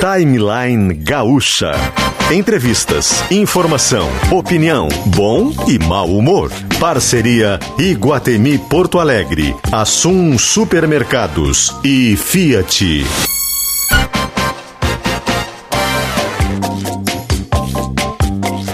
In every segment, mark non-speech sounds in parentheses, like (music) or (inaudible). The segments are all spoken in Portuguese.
Timeline Gaúcha. Entrevistas, informação, opinião, bom e mau humor. Parceria Iguatemi Porto Alegre, Assum Supermercados e Fiat.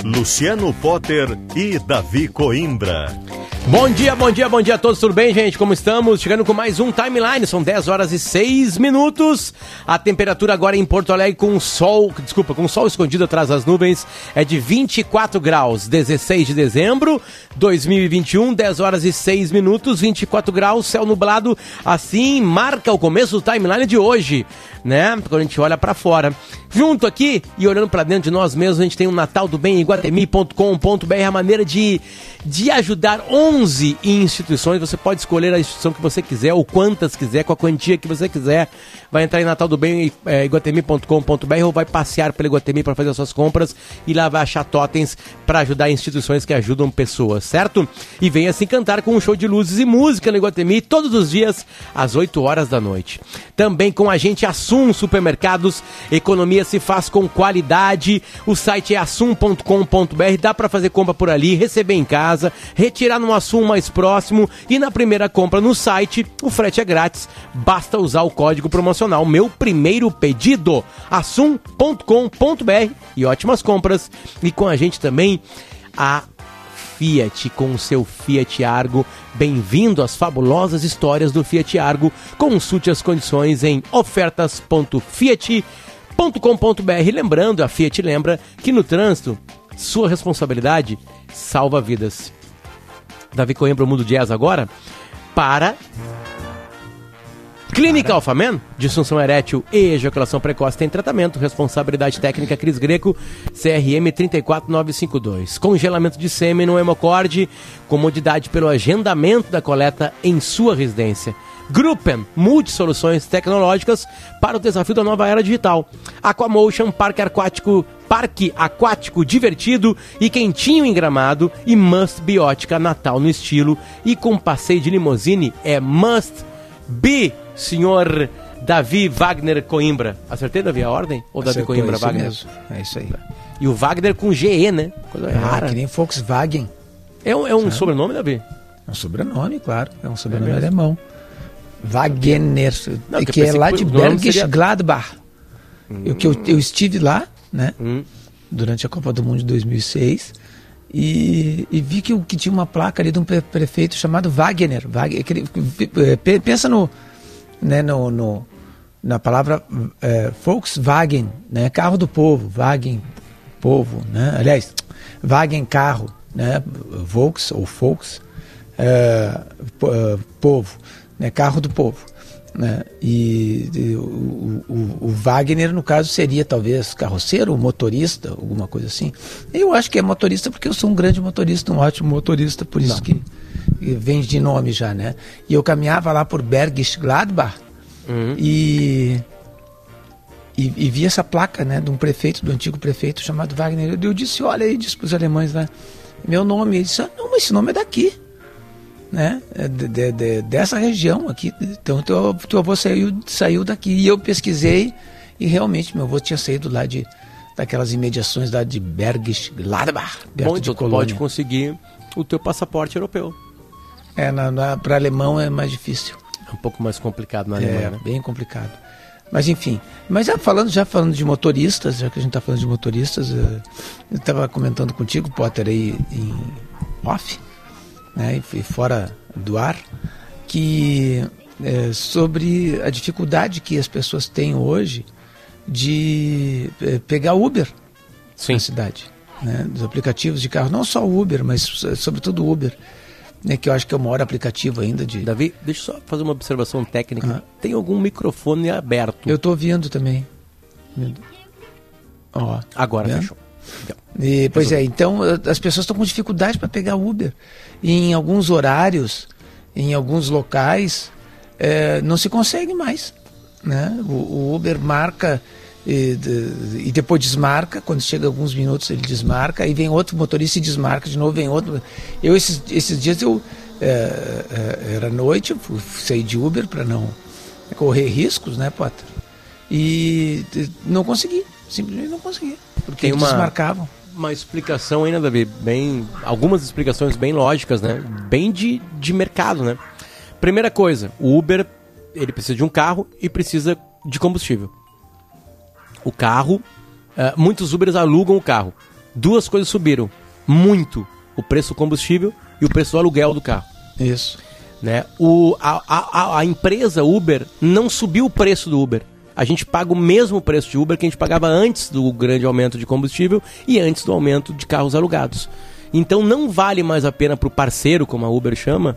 Luciano Potter e Davi Coimbra. Bom dia, bom dia, bom dia a todos, tudo bem, gente? Como estamos? Chegando com mais um timeline, são 10 horas e 6 minutos. A temperatura agora em Porto Alegre com sol, desculpa, com sol escondido atrás das nuvens é de 24 graus, 16 de dezembro 2021, 10 horas e 6 minutos, 24 graus, céu nublado. Assim marca o começo do timeline de hoje, né? Quando a gente olha para fora. Junto aqui e olhando para dentro de nós mesmos, a gente tem o um Natal do Bem, iguatemi.com.br, a maneira de, de ajudar 11 instituições. Você pode escolher a instituição que você quiser, ou quantas quiser, com a quantia que você quiser. Vai entrar em Natal do Bem, é, iguatemi.com.br ou vai passear pelo Iguatemi para fazer as suas compras e lá vai achar totens para ajudar instituições que ajudam pessoas, certo? E venha se encantar com um show de luzes e música no Iguatemi todos os dias às 8 horas da noite. Também com a gente Assum Supermercados, economia se faz com qualidade. O site é assum.com.br, dá para fazer compra por ali, receber em casa, retirar no Assum mais próximo e na primeira compra no site, o frete é grátis. Basta usar o código promocional meu primeiro pedido, assum.com.br e ótimas compras. E com a gente também a Fiat com o seu Fiat Argo. Bem-vindo às fabulosas histórias do Fiat Argo. Consulte as condições em ofertas.fiat.com.br. Lembrando, a Fiat lembra que no trânsito, sua responsabilidade salva vidas. Davi Coimbra, o Mundo Jazz agora, para Clínica Alfaman, disfunção erétil e ejaculação precoce tem tratamento, responsabilidade técnica Cris Greco, CRM 34952. Congelamento de sêmen no hemocorde, comodidade pelo agendamento da coleta em sua residência. Gruppen, multi-soluções tecnológicas para o desafio da nova era digital. Aquamotion, parque aquático, parque aquático divertido e quentinho em gramado e Must Biótica Natal no estilo e com passeio de limousine é Must Be senhor Davi Wagner Coimbra. Acertei, Davi, a ordem? Ou Davi Acertou, Coimbra é Wagner? mesmo. É isso aí. E o Wagner com GE, né? Coisa É, rara. que nem Volkswagen. É um, é um sobrenome, Davi? É um sobrenome, claro. É um sobrenome alemão. Wagner, Não, que é lá de Bergisch seria- Gladbach. Eu, que eu, eu estive lá, né? Hum. Durante a Copa do Mundo de 2006. E, e vi que, que tinha uma placa ali de um pre- prefeito chamado Wagner. Wagner pe- pensa no, né, no, no- na palavra eh, Volkswagen, né? Carro do povo, Wagen, povo, né? Aliás, Wagen carro, né? Volks ou Volks, po- eh, povo, né? Carro do povo. Né? E, e o, o- o Wagner, no caso, seria talvez carroceiro, ou motorista, alguma coisa assim. Eu acho que é motorista porque eu sou um grande motorista, um ótimo motorista, por isso que, que vem de nome já, né? E eu caminhava lá por Bergisch Gladbach e, e, e vi essa placa, né, de um prefeito, do antigo prefeito chamado Wagner. Eu, eu disse, olha aí, disse para os alemães lá, meu nome. Ele disse, ah, não, mas esse nome é daqui né, é de- de- de- dessa região aqui. Então, teu, teu avô saiu, saiu daqui. E eu pesquisei e realmente meu avô tinha saído lá de daquelas imediações lá de Bergisch Gladbach, perto Bom, de tu Colônia. pode conseguir o teu passaporte europeu. É, para alemão é mais difícil. É um pouco mais complicado na É, Alemanha, né? bem complicado. Mas enfim, mas já falando, já falando de motoristas, já que a gente está falando de motoristas, eh, eu estava comentando contigo, Potter, aí em off, né, e fora do ar, que eh, sobre a dificuldade que as pessoas têm hoje de eh, pegar Uber Sim. na cidade, né, dos aplicativos de carro, não só o Uber, mas sobretudo o Uber, né, que eu acho que é o maior aplicativo ainda de. Davi, deixa eu só fazer uma observação técnica. Ah. Tem algum microfone aberto? Eu tô ouvindo também. Ó. Agora Né? fechou. E, pois é, então as pessoas estão com dificuldade para pegar Uber. E em alguns horários, em alguns locais, eh, não se consegue mais. Né? O, o Uber marca e, de- e depois desmarca. Quando chega alguns minutos ele desmarca. Aí vem outro motorista e desmarca de novo. Vem outro. Eu esses, esses dias eu eh, eh, era noite, eu fui, saí de Uber para não correr riscos, né, Potter? e não consegui, simplesmente não consegui, porque Tem uma- desmarcavam. Uma explicação ainda, Davi, bem. Algumas explicações bem lógicas, né? Bem de, de mercado, né? Primeira coisa, o Uber ele precisa de um carro e precisa de combustível. O carro, eh, muitos Ubers alugam o carro. Duas coisas subiram muito: o preço do combustível e o preço do aluguel do carro. Isso. né? O, a, a, a empresa Uber não subiu o preço do Uber. A gente paga o mesmo preço de Uber que a gente pagava antes do grande aumento de combustível e antes do aumento de carros alugados. Então não vale mais a pena para o parceiro, como a Uber chama,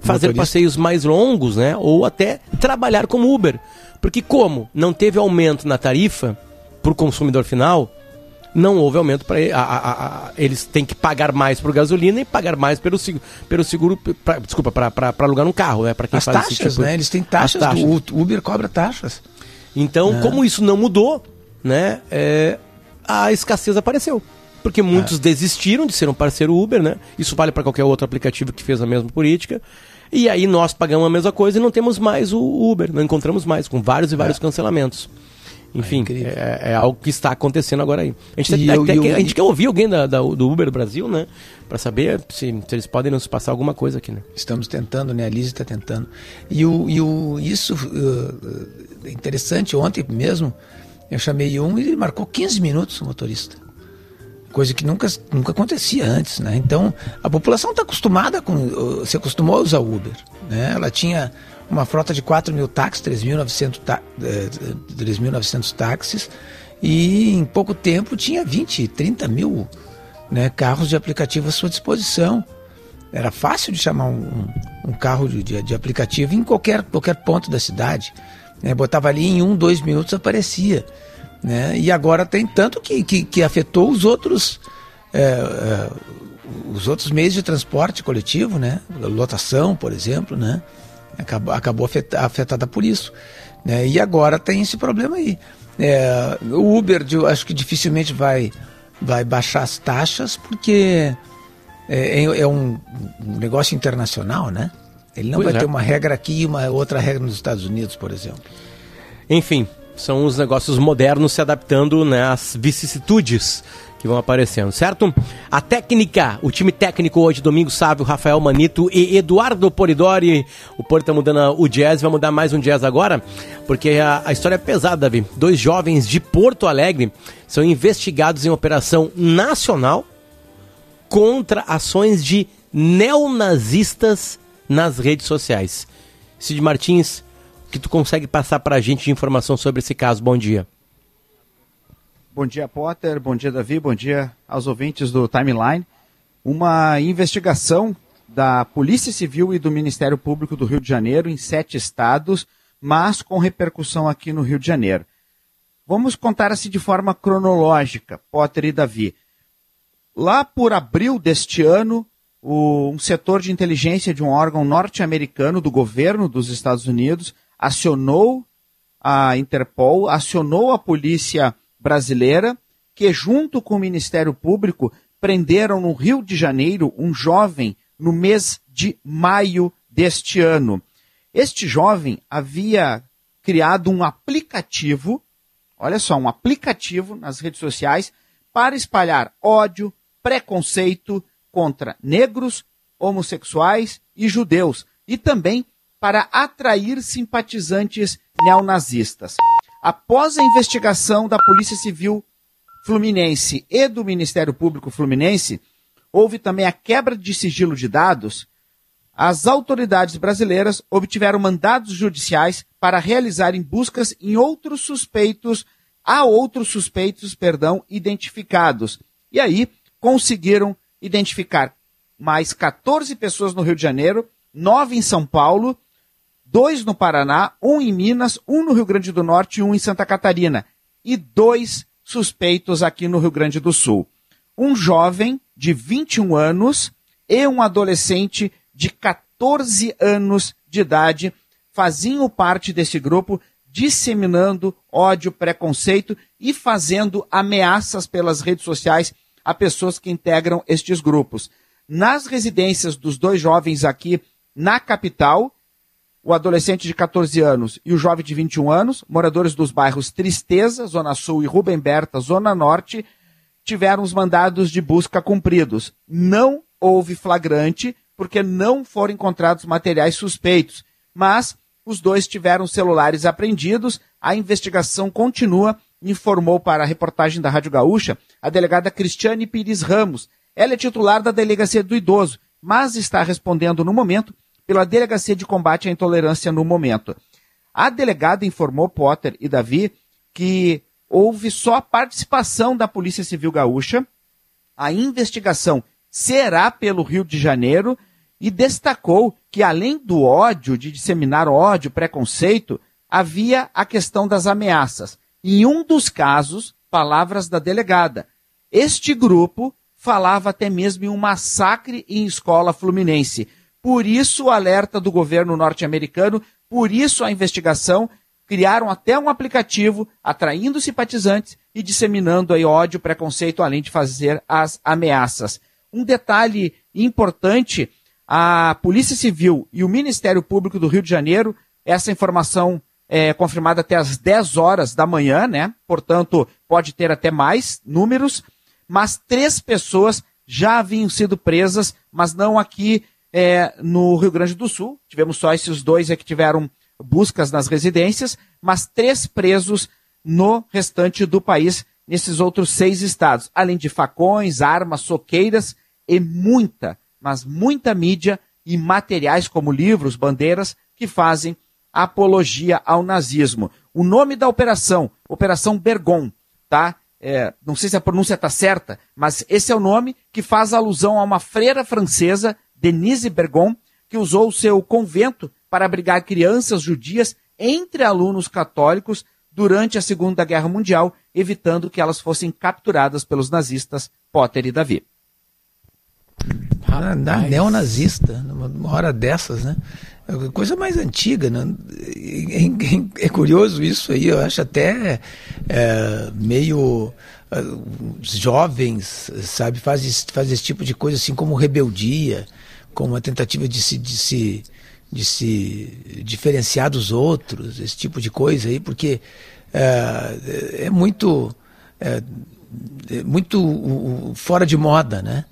fazer Motorista. passeios mais longos, né? Ou até trabalhar como Uber. Porque como não teve aumento na tarifa para o consumidor final, não houve aumento para eles têm que pagar mais por gasolina e pagar mais pelo seguro, pelo seguro pra, desculpa para alugar um carro, né? Para quem As faz taxas, esse tipo- né? Eles têm taxas, As taxas. do o Uber cobra taxas. Então, como isso não mudou, né? é, a escassez apareceu. Porque muitos desistiram de ser um parceiro Uber, né? Isso vale para qualquer outro aplicativo que fez a mesma política. E aí nós pagamos a mesma coisa e não temos mais o Uber, não encontramos mais, com vários e vários cancelamentos. Enfim, incrível. é, é algo que está acontecendo agora aí. A gente, até- eu- até eu- quer- a gente quer ouvir alguém da, da- do Uber Brasil, né? Para saber se, se eles podem nos passar alguma coisa aqui, né? Estamos tentando, né? A Liz está tentando. E, o, e o, isso uh, é interessante, ontem mesmo eu chamei um e ele marcou 15 minutos o motorista. Coisa que nunca, nunca acontecia antes, né? Então, a população está acostumada com... uh, se acostumou a usar Uber, né? Ela tinha uma frota de 4 mil táxis, 3.900 tá, eh, 3.900 táxis e em pouco tempo tinha 20, 30 mil né, carros de aplicativo à sua disposição. Era fácil de chamar um, um- carro de, de- de aplicativo em qualquer, qualquer ponto da cidade. Né? Botava ali em um, dois minutos aparecia. Né? E agora tem tanto que, que, que afetou os outros é, é, os outros meios de transporte coletivo, né? Lotação, por exemplo, né? Acabou, acabou afeta- afetada por isso. Né? E agora tem esse problema aí. É, o Uber, acho que dificilmente vai, vai baixar as taxas, porque é, é- é um negócio internacional, né? Ele não Pois vai é. ter uma regra aqui e uma outra regra nos Estados Unidos, por exemplo. Enfim, são os negócios modernos se adaptando né, às vicissitudes que vão aparecendo, certo? A técnica, o time técnico hoje, Domingo Sávio, Rafael Manito e Eduardo Polidori. O Pori tá mudando o jazz, vai mudar mais um jazz agora, porque a, a história é pesada, Davi. Dois jovens de Porto Alegre são investigados em operação nacional contra ações de neonazistas nas redes sociais. Cid Martins, o que tu consegue passar pra gente de informação sobre esse caso? Bom dia. Bom dia, Potter. Bom dia, Davi. Bom dia aos ouvintes do Timeline. Uma investigação da Polícia Civil e do Ministério Público do Rio de Janeiro em sete estados, mas com repercussão aqui no Rio de Janeiro. Vamos contar assim de forma cronológica, Potter e Davi. Lá por abril deste ano, o- um setor de inteligência de um órgão norte-americano do governo dos Estados Unidos acionou a Interpol, acionou a polícia brasileira, que junto com o Ministério Público prenderam no Rio de Janeiro um jovem no mês de maio deste ano. Este jovem havia criado um aplicativo, olha só, um aplicativo nas redes sociais para espalhar ódio, preconceito contra negros, homossexuais e judeus, e também para atrair simpatizantes neonazistas. Após a investigação da Polícia Civil Fluminense e do Ministério Público Fluminense, houve também a quebra de sigilo de dados. As autoridades brasileiras obtiveram mandados judiciais para realizarem buscas em outros suspeitos, a outros suspeitos, perdão, identificados. E aí conseguiram identificar mais 14 pessoas no Rio de Janeiro, nove em São Paulo, dois no Paraná, um em Minas, um no Rio Grande do Norte e um em Santa Catarina. E dois suspeitos aqui no Rio Grande do Sul. Um jovem de 21 anos e um adolescente de 14 anos de idade faziam parte desse grupo, disseminando ódio, preconceito e fazendo ameaças pelas redes sociais a pessoas que integram estes grupos. Nas residências dos dois jovens aqui na capital, o adolescente de 14 anos e o jovem de 21 anos, moradores dos bairros Tristeza, Zona Sul e Rubem Berta, Zona Norte, tiveram os mandados de busca cumpridos. Não houve flagrante, porque não foram encontrados materiais suspeitos, mas os dois tiveram celulares apreendidos, a investigação continua, informou para a reportagem da Rádio Gaúcha a delegada Cristiane Pires Ramos. Ela é titular da Delegacia do Idoso, mas está respondendo no momento pela Delegacia de Combate à Intolerância no momento. A delegada informou Potter e Davi que houve só a participação da Polícia Civil Gaúcha, a investigação será pelo Rio de Janeiro e destacou que além do ódio, de disseminar ódio, preconceito, havia a questão das ameaças. Em um dos casos, palavras da delegada. Este grupo falava até mesmo em um massacre em escola fluminense. Por isso o alerta do governo norte-americano, por isso a investigação, criaram até um aplicativo atraindo simpatizantes e disseminando aí ódio, preconceito, além de fazer as ameaças. Um detalhe importante, a Polícia Civil e o Ministério Público do Rio de Janeiro, essa informação é confirmada até às 10 horas da manhã, né? Portanto, pode ter até mais números, mas três pessoas já haviam sido presas, mas não aqui é, no Rio Grande do Sul. Tivemos só esses dois é que tiveram buscas nas residências, mas três presos no restante do país, nesses outros seis estados, além de facões, armas, soqueiras e muita, mas muita mídia e materiais como livros, bandeiras, que fazem apologia ao nazismo. O nome da operação, Operação Bergon, tá? É, não sei se a pronúncia está certa, mas esse é o nome que faz alusão a uma freira francesa Denise Bergon, que usou o seu convento para abrigar crianças judias entre alunos católicos durante a Segunda Guerra Mundial, evitando que elas fossem capturadas pelos nazistas Potter e Davi. Ah, neonazista, numa hora dessas, né? É coisa mais antiga, né? É, curioso isso aí, eu acho até é, meio uh, jovens, sabe, faz, faz esse tipo de coisa assim como rebeldia com uma tentativa de se, de se, de se diferenciar dos outros, esse tipo de coisa aí, porque é, é muito, é, é muito fora de moda, né?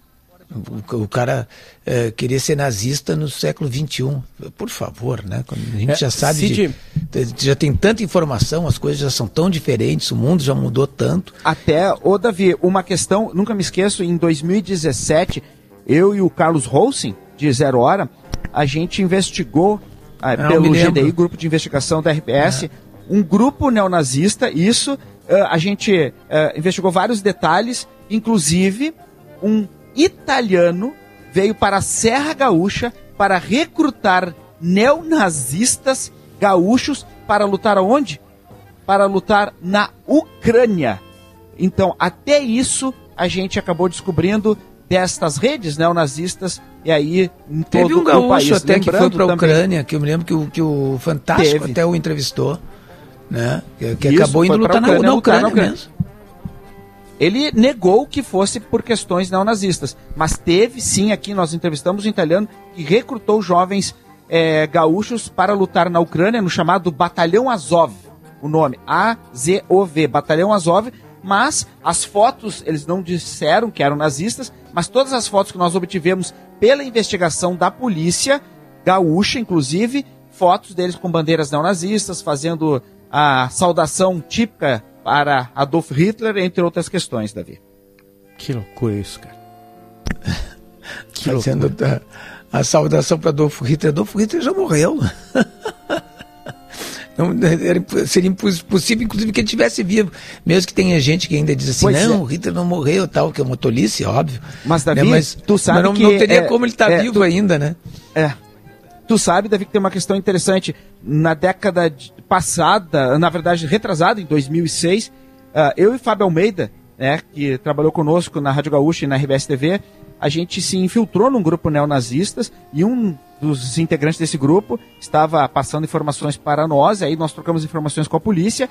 O, o cara é, querer ser nazista no século XXI. Por favor, né? A gente é, já sabe, Cid... de, já tem tanta informação, as coisas já são tão diferentes, o mundo já mudou tanto. Até, ô Davi, uma questão, nunca me esqueço, em 2017, eu e o Carlos Rolsing, de Zero Hora, a gente investigou ah, pelo GDI, Grupo de Investigação da RPS, um grupo neonazista, isso, uh, a gente uh, investigou vários detalhes, inclusive um italiano veio para a Serra Gaúcha para recrutar neonazistas gaúchos para lutar aonde? Para lutar na Ucrânia. Então, até isso a gente acabou descobrindo destas redes neonazistas e aí em todo Teve um gaúcho o país. até Lembrando que foi para a Ucrânia, que eu me lembro que o, que o Fantástico Teve. até o entrevistou, né? Que, que acabou indo lutar na, Ucrânia, na Ucrânia, na Ucrânia mesmo. Ele negou que fosse por questões neonazistas, mas teve sim aqui, nós entrevistamos um italiano que recrutou jovens é, gaúchos para lutar na Ucrânia no chamado Batalhão Azov, o nome A-Z-O-V, Batalhão Azov, mas as fotos, eles não disseram que eram nazistas, mas todas as fotos que nós obtivemos pela investigação da polícia, gaúcha inclusive, fotos deles com bandeiras neonazistas, fazendo a saudação típica para Adolf Hitler, entre outras questões, Davi. Que loucura isso, cara. (laughs) que Fazendo a, a saudação para Adolf Hitler. Adolf Hitler já morreu. (laughs) Não, era, seria impossível, inclusive, que ele tivesse vivo. Mesmo que tenha gente que ainda diz assim, pois não, é. o Hitler não morreu, tal, que é uma tolice, óbvio. Mas, Davi, né? mas, tu sabe mas não, que... Não teria é, como ele estar tá é, vivo tu, ainda, né? É. Tu sabe, Davi, que tem uma questão interessante. Na década passada, na verdade, retrasada, em 2006, uh, ah, eu e Fábio Almeida, né, que trabalhou conosco na Rádio Gaúcha e na RBS TV, a gente se infiltrou num grupo neonazistas e um dos integrantes desse grupo estava passando informações para nós, aí nós trocamos informações com a polícia,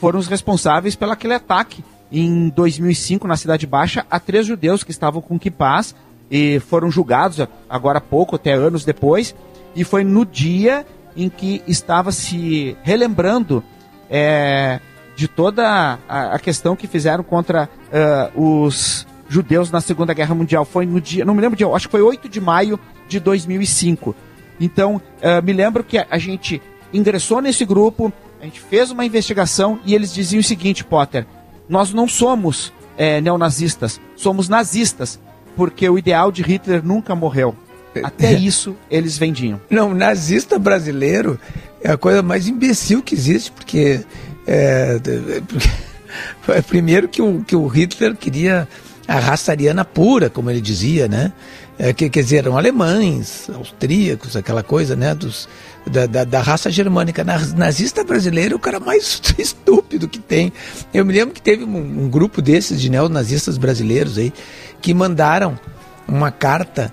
foram os responsáveis pelo aquele ataque em 2005 na Cidade Baixa a três judeus que estavam com kipás e foram julgados agora há pouco, até anos depois, e foi no dia em que estava se relembrando é, de toda a, a, questão que fizeram contra uh, os judeus na Segunda Guerra Mundial. Foi no dia, não me lembro de, acho que foi 8 de maio de 2005. Então, uh, me lembro que a, a gente ingressou nesse grupo, a gente fez uma investigação e eles diziam o seguinte, Potter: nós não somos é, neonazistas, somos nazistas, porque o ideal de Hitler nunca morreu. Até (laughs) isso eles vendiam. Não, nazista brasileiro é a coisa mais imbecil que existe, porque, é, porque (laughs) primeiro que o, que o Hitler queria a raça ariana pura, como ele dizia, né? É, que, quer dizer, eram alemães, austríacos, aquela coisa, né? Dos, da, da, da, raça germânica. Nazista brasileiro é o cara mais (laughs) estúpido que tem. Eu me lembro que teve um, um grupo desses de neonazistas brasileiros aí que mandaram uma carta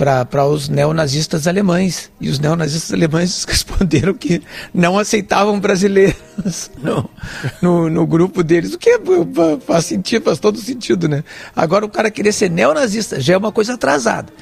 para os neonazistas alemães. E os neonazistas alemães (laughs) responderam que não aceitavam brasileiros (laughs) no, no, no, grupo deles. O que é, faz sentido, faz todo sentido, né? Agora o cara querer ser neonazista já é uma coisa atrasada,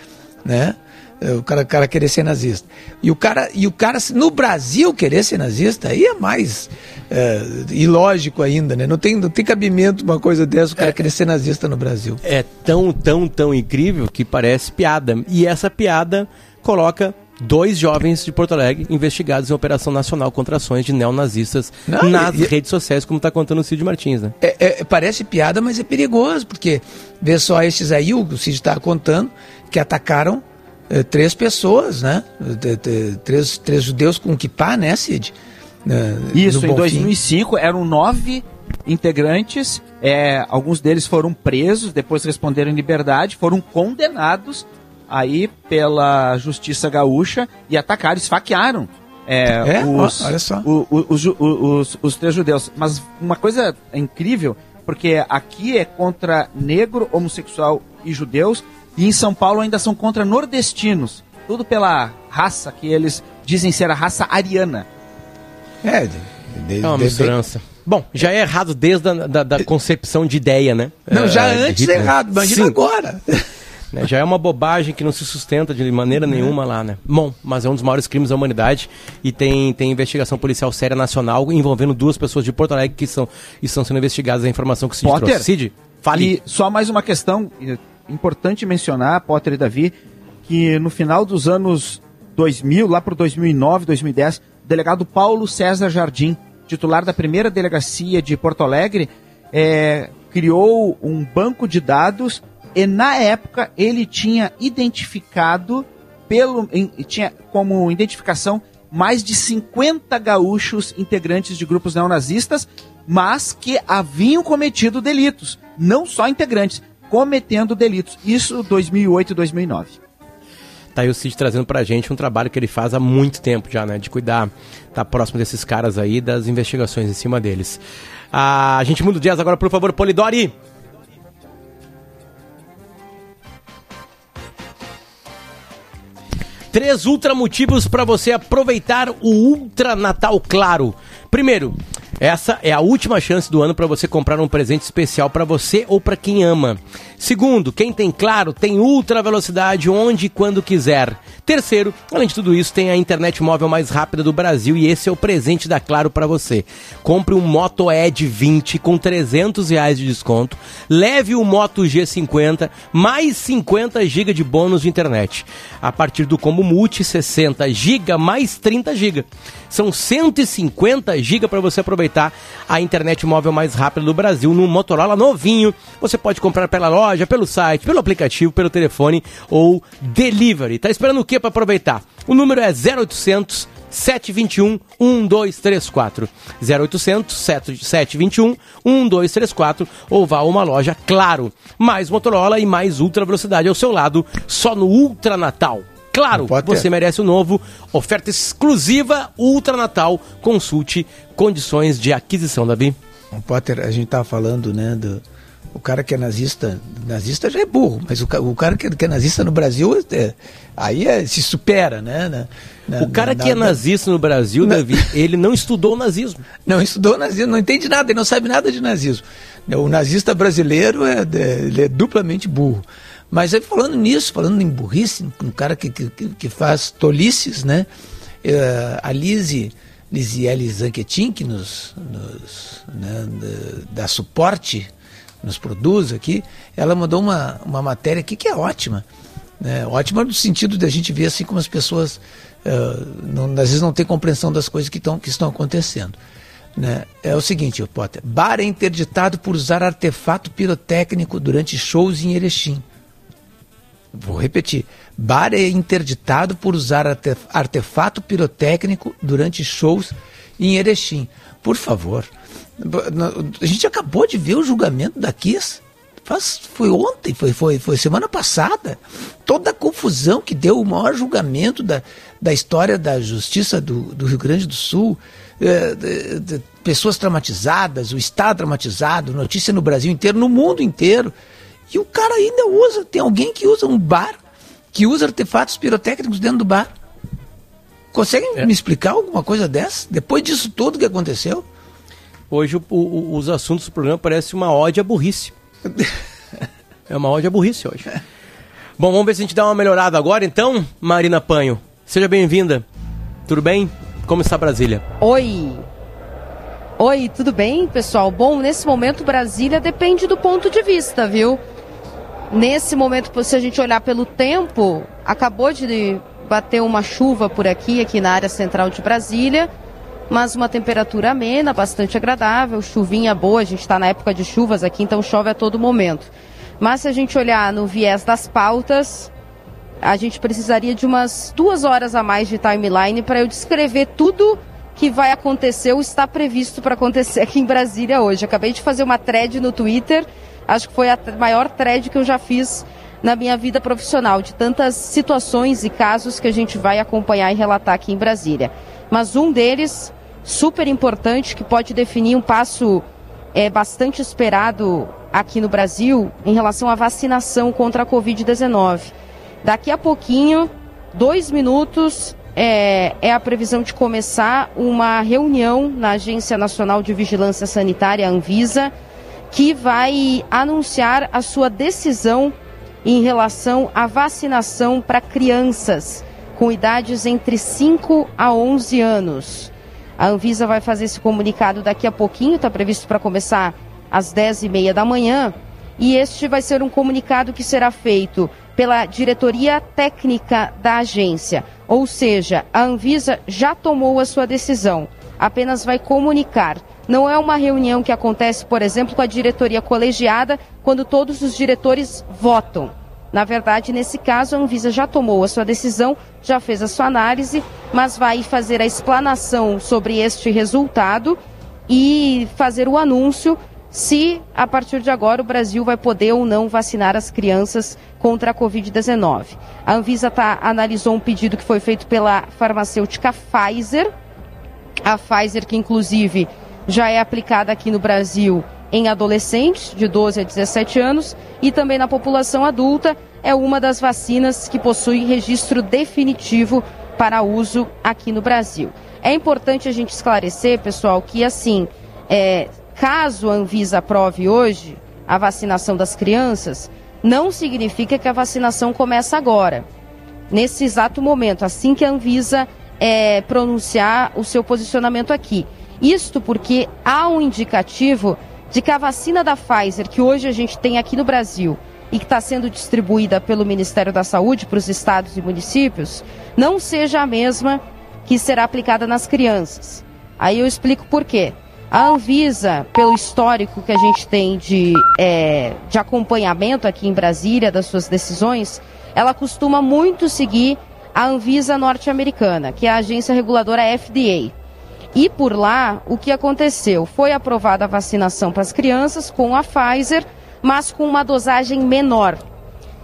né? É, o cara, cara querer ser nazista. E o cara, e o cara, no Brasil, querer ser nazista, aí é mais é, ilógico ainda, né? Não tem, não tem cabimento uma coisa dessa, o cara é, querer ser nazista no Brasil. É tão, tão, tão incrível que parece piada. E essa piada coloca dois jovens de Porto Alegre investigados em operação nacional contra ações de neonazistas Não, nas e, redes sociais, como está contando o Cid Martins, né? É, é, parece piada, mas é perigoso, porque vê só esses aí, o Cid está contando, que atacaram é, três pessoas, né? três, três judeus com kippah, né, Cid? Isso, em 2005 eram nove integrantes, é, alguns deles foram presos, depois responderam em liberdade, foram condenados aí pela justiça gaúcha e atacaram, esfaquearam é, é? Os, olha só. O, o, os, os, os, três judeus. Mas uma coisa incrível, porque aqui é contra negro, homossexual e judeus, e em São Paulo ainda são contra nordestinos. Tudo pela raça que eles dizem ser a raça ariana. É, de, de, é uma misturança. Bom, já é errado desde a da, da concepção de ideia, né? Não, já é, antes é errado, imagina Sim. agora. (laughs) Né, já é uma bobagem que não se sustenta de maneira é. nenhuma lá, né? Bom, mas é um dos maiores crimes da humanidade e tem, tem investigação policial séria nacional envolvendo duas pessoas de Porto Alegre que são, estão sendo investigadas. A informação que o Cid Potter, trouxe. Cid, fale. E só mais uma questão importante mencionar, Potter e Davi, que no final dos anos 2000, lá para 2009, 2010, o delegado Paulo César Jardim, titular da primeira delegacia de Porto Alegre, é, criou um banco de dados e na época ele tinha identificado pelo em, tinha como identificação mais de 50 gaúchos integrantes de grupos neonazistas, mas que haviam cometido delitos, não só integrantes, cometendo delitos. Isso 2008 e 2009. Tá aí o Cid trazendo pra gente um trabalho que ele faz há muito tempo já, né? De cuidar, tá próximo desses caras aí, das investigações em cima deles. Ah, a gente muda o jazz agora, por favor, Polidori. Três ultra motivos para você aproveitar o Ultra Natal Claro. Primeiro, essa é a última chance do ano para você comprar um presente especial para você ou para quem ama. Segundo, quem tem claro tem ultra velocidade onde e quando quiser. Terceiro, além de tudo isso, tem a internet móvel mais rápida do Brasil e esse é o presente da Claro para você. Compre um Moto Edge 20 com 300 reais de desconto, leve o Moto G50 mais 50 GB de bônus de internet. A partir do combo Multi 60 GB mais 30 GB. São 150 GB para você aproveitar a internet móvel mais rápida do Brasil no Motorola novinho. Você pode comprar pela loja, pelo site, pelo aplicativo, pelo telefone ou delivery. Tá esperando o que para aproveitar? O número é 0800 721 1234. 0800 721 1234 ou vá a uma loja Claro. Mais Motorola e mais ultra velocidade ao seu lado, só no Ultra Natal. Claro, você merece o novo. Oferta exclusiva Ultra Natal. Consulte condições de aquisição, Davi. Potter, a gente estava falando, né, do, o cara que é nazista, nazista já é burro, mas o, o cara que, que, é nazista no Brasil, é, aí é, se supera, né? Na, o cara na, que é nazista no Brasil, na, Davi, (laughs) ele não estudou o nazismo. Não estudou o nazismo, não entende nada, ele não sabe nada de nazismo. O nazista brasileiro é, é, ele é duplamente burro. Mas aí falando nisso, falando em burrice, um cara que, que, que faz tolices, né? Uh, a Lise, Lisiele Zanquetin, que nos, nos né, dá suporte, nos produz aqui, ela mandou uma, uma matéria aqui que é ótima. Né? Ótima no sentido da gente ver assim como as pessoas uh, não, às vezes não têm compreensão das coisas que, tão, que estão acontecendo. Né? É o seguinte, Potter, bar é interditado por usar artefato pirotécnico durante shows em Erechim. Vou repetir. Bar é interditado por usar artefato pirotécnico durante shows em Erechim. Por favor. A gente acabou de ver o julgamento da Kiss. Faz, foi ontem, foi, foi, foi semana passada. Toda a confusão que deu o maior julgamento da, da história da justiça do, do Rio Grande do Sul. É, de, de, pessoas traumatizadas, o Estado traumatizado, notícia no Brasil inteiro, no mundo inteiro. E o cara ainda usa, tem alguém que usa um bar, que usa artefatos pirotécnicos dentro do bar. Conseguem é. me explicar alguma coisa dessa? Depois disso tudo que aconteceu? Hoje o, o, os assuntos do programa parecem uma ódia burrice. é uma ódia burrice hoje. Bom, vamos ver se a gente dá uma melhorada agora então, Marina Panho. Seja bem-vinda. Tudo bem? Como está Brasília? Oi, Oi, tudo bem, pessoal? Bom, nesse momento Brasília depende do ponto de vista, viu? Nesse momento, se a gente olhar pelo tempo, acabou de bater uma chuva por aqui, aqui na área central de Brasília, mas uma temperatura amena, bastante agradável, chuvinha boa, a gente está na época de chuvas aqui, então chove a todo momento. Mas se a gente olhar no viés das pautas, a gente precisaria de umas duas horas a mais de timeline para eu descrever tudo que vai acontecer ou está previsto para acontecer aqui em Brasília hoje. Acabei de fazer uma thread no Twitter Acho que foi a maior thread que eu já fiz na minha vida profissional, de tantas situações e casos que a gente vai acompanhar e relatar aqui em Brasília. Mas um deles, super importante, que pode definir um passo é, bastante esperado aqui no Brasil em relação à vacinação contra a Covid-19. Daqui a pouquinho, dois minutos, é, é, a previsão de começar uma reunião na Agência Nacional de Vigilância Sanitária, Anvisa, que vai anunciar a sua decisão em relação à vacinação para crianças com idades entre 5 a 11 anos. A Anvisa vai fazer esse comunicado daqui a pouquinho, está previsto para começar às 10h30 da manhã. E este vai ser um comunicado que será feito pela diretoria técnica da agência. Ou seja, a Anvisa já tomou a sua decisão, apenas vai comunicar não é uma reunião que acontece, por exemplo, com a diretoria colegiada, quando todos os diretores votam. Na verdade, nesse caso, a Anvisa já tomou a sua decisão, já fez a sua análise, mas vai fazer a explanação sobre este resultado e fazer o anúncio se, a partir de agora, o Brasil vai poder ou não vacinar as crianças contra a Covid-19. A Anvisa tá, analisou um pedido que foi feito pela farmacêutica Pfizer, a Pfizer que, inclusive, já é aplicada aqui no Brasil em adolescentes de 12 a 17 anos e também na população adulta. É uma das vacinas que possui registro definitivo para uso aqui no Brasil. É importante a gente esclarecer, pessoal, que assim, é, caso a Anvisa aprove hoje a vacinação das crianças, não significa que a vacinação começa agora. Nesse exato momento, assim que a Anvisa é, pronunciar o seu posicionamento aqui. Isto porque há um indicativo de que a vacina da Pfizer, que hoje a gente tem aqui no Brasil e que está sendo distribuída pelo Ministério da Saúde para os estados e municípios, não seja a mesma que será aplicada nas crianças. Aí eu explico por quê. A Anvisa, pelo histórico que a gente tem de, é, de acompanhamento aqui em Brasília das suas decisões, ela costuma muito seguir a Anvisa norte-americana, que é a agência reguladora FDA. E por lá, o que aconteceu? Foi aprovada a vacinação para as crianças com a Pfizer, mas com uma dosagem menor.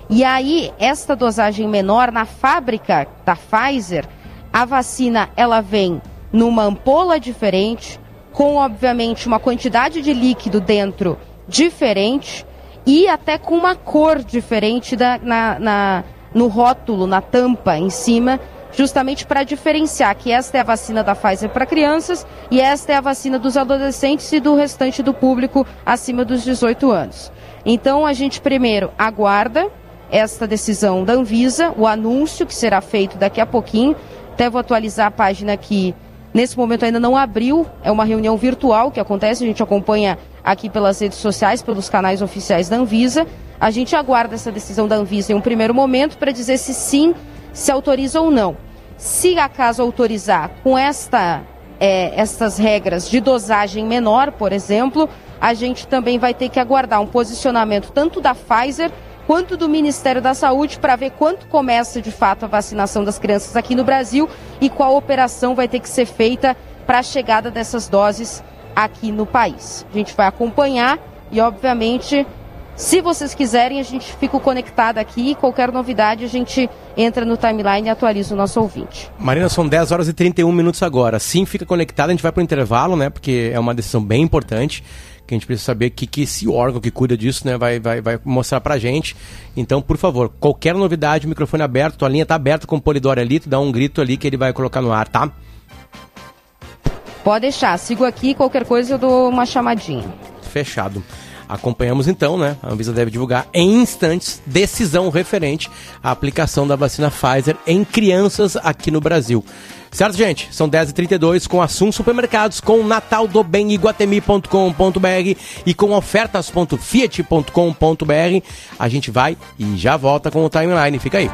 E aí, esta dosagem menor na fábrica da Pfizer, a vacina ela vem numa ampola diferente, com obviamente uma quantidade de líquido dentro diferente e até com uma cor diferente da, na, na, no rótulo, na tampa em cima, justamente para diferenciar que esta é a vacina da Pfizer para crianças e esta é a vacina dos adolescentes e do restante do público acima dos 18 anos. Então a gente primeiro aguarda esta decisão da Anvisa, o anúncio que será feito daqui a pouquinho. Até vou atualizar a página aqui. Nesse momento ainda não abriu, é uma reunião virtual que acontece, a gente acompanha aqui pelas redes sociais, pelos canais oficiais da Anvisa. A gente aguarda essa decisão da Anvisa em um primeiro momento para dizer se sim, se autoriza ou não. Se acaso autorizar com esta, é, estas regras de dosagem menor, por exemplo, a gente também vai ter que aguardar um posicionamento tanto da Pfizer quanto do Ministério da Saúde para ver quanto começa de fato a vacinação das crianças aqui no Brasil e qual operação vai ter que ser feita para a chegada dessas doses aqui no país. A gente vai acompanhar e, obviamente, se vocês quiserem, a gente fica conectado aqui. Qualquer novidade, a gente entra no timeline e atualiza o nosso ouvinte. Marina, são 10 horas e 31 minutos agora. Sim, fica conectado, a gente vai para o intervalo, né? Porque é uma decisão bem importante que a gente precisa saber o que, que esse órgão que cuida disso né, vai, vai, vai mostrar pra gente. Então, por favor, qualquer novidade, microfone aberto, tua linha tá aberta com o Polidoro ali, tu dá um grito ali que ele vai colocar no ar, tá? Pode deixar, sigo aqui, qualquer coisa eu dou uma chamadinha. Fechado. Acompanhamos então, né? A Anvisa deve divulgar em instantes decisão referente à aplicação da vacina Pfizer em crianças aqui no Brasil. Certo, gente? São 10h32 com Assum Supermercados, com Natal do Bem Iguatemi.com.br e com ofertas.fiat.com.br. A gente vai e já volta com o timeline. Fica aí.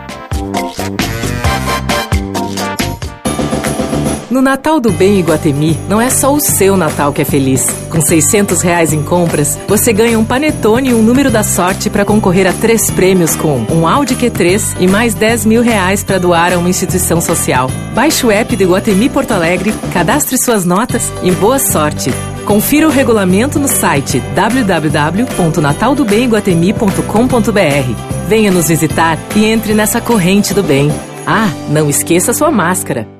No Natal do Bem Iguatemi, não é só o seu Natal que é feliz. Com 600 reais em compras, você ganha um panetone e um número da sorte para concorrer a três prêmios com um Audi Q3 e mais 10 mil reais para doar a uma instituição social. Baixe o app do Iguatemi Porto Alegre, cadastre suas notas e boa sorte. Confira o regulamento no site www.nataldobemiguatemi.com.br. Venha nos visitar e entre nessa corrente do bem. Ah, não esqueça sua máscara.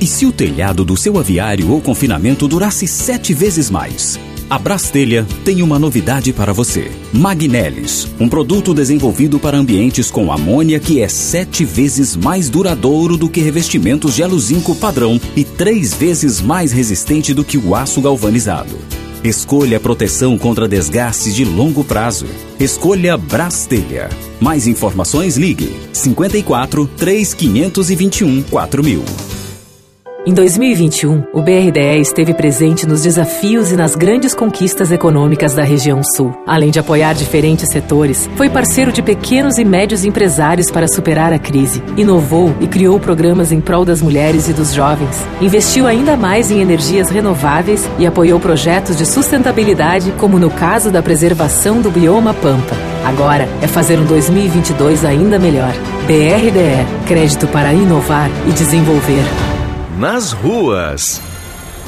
E se o telhado do seu aviário ou confinamento durasse sete vezes mais? A Brastelha tem uma novidade para você. Magnelis, um produto desenvolvido para ambientes com amônia que é sete vezes mais duradouro do que revestimentos de aluzinco padrão e três vezes mais resistente do que o aço galvanizado. Escolha proteção contra desgastes de longo prazo. Escolha Brastelha. Mais informações ligue 54 3521 4000. Em 2021, o BRDE esteve presente nos desafios e nas grandes conquistas econômicas da região sul. Além de apoiar diferentes setores, foi parceiro de pequenos e médios empresários para superar a crise. Inovou e criou programas em prol das mulheres e dos jovens. Investiu ainda mais em energias renováveis e apoiou projetos de sustentabilidade, como no caso da preservação do bioma Pampa. Agora é fazer um 2022 ainda melhor. BRDE Crédito para inovar e desenvolver nas ruas.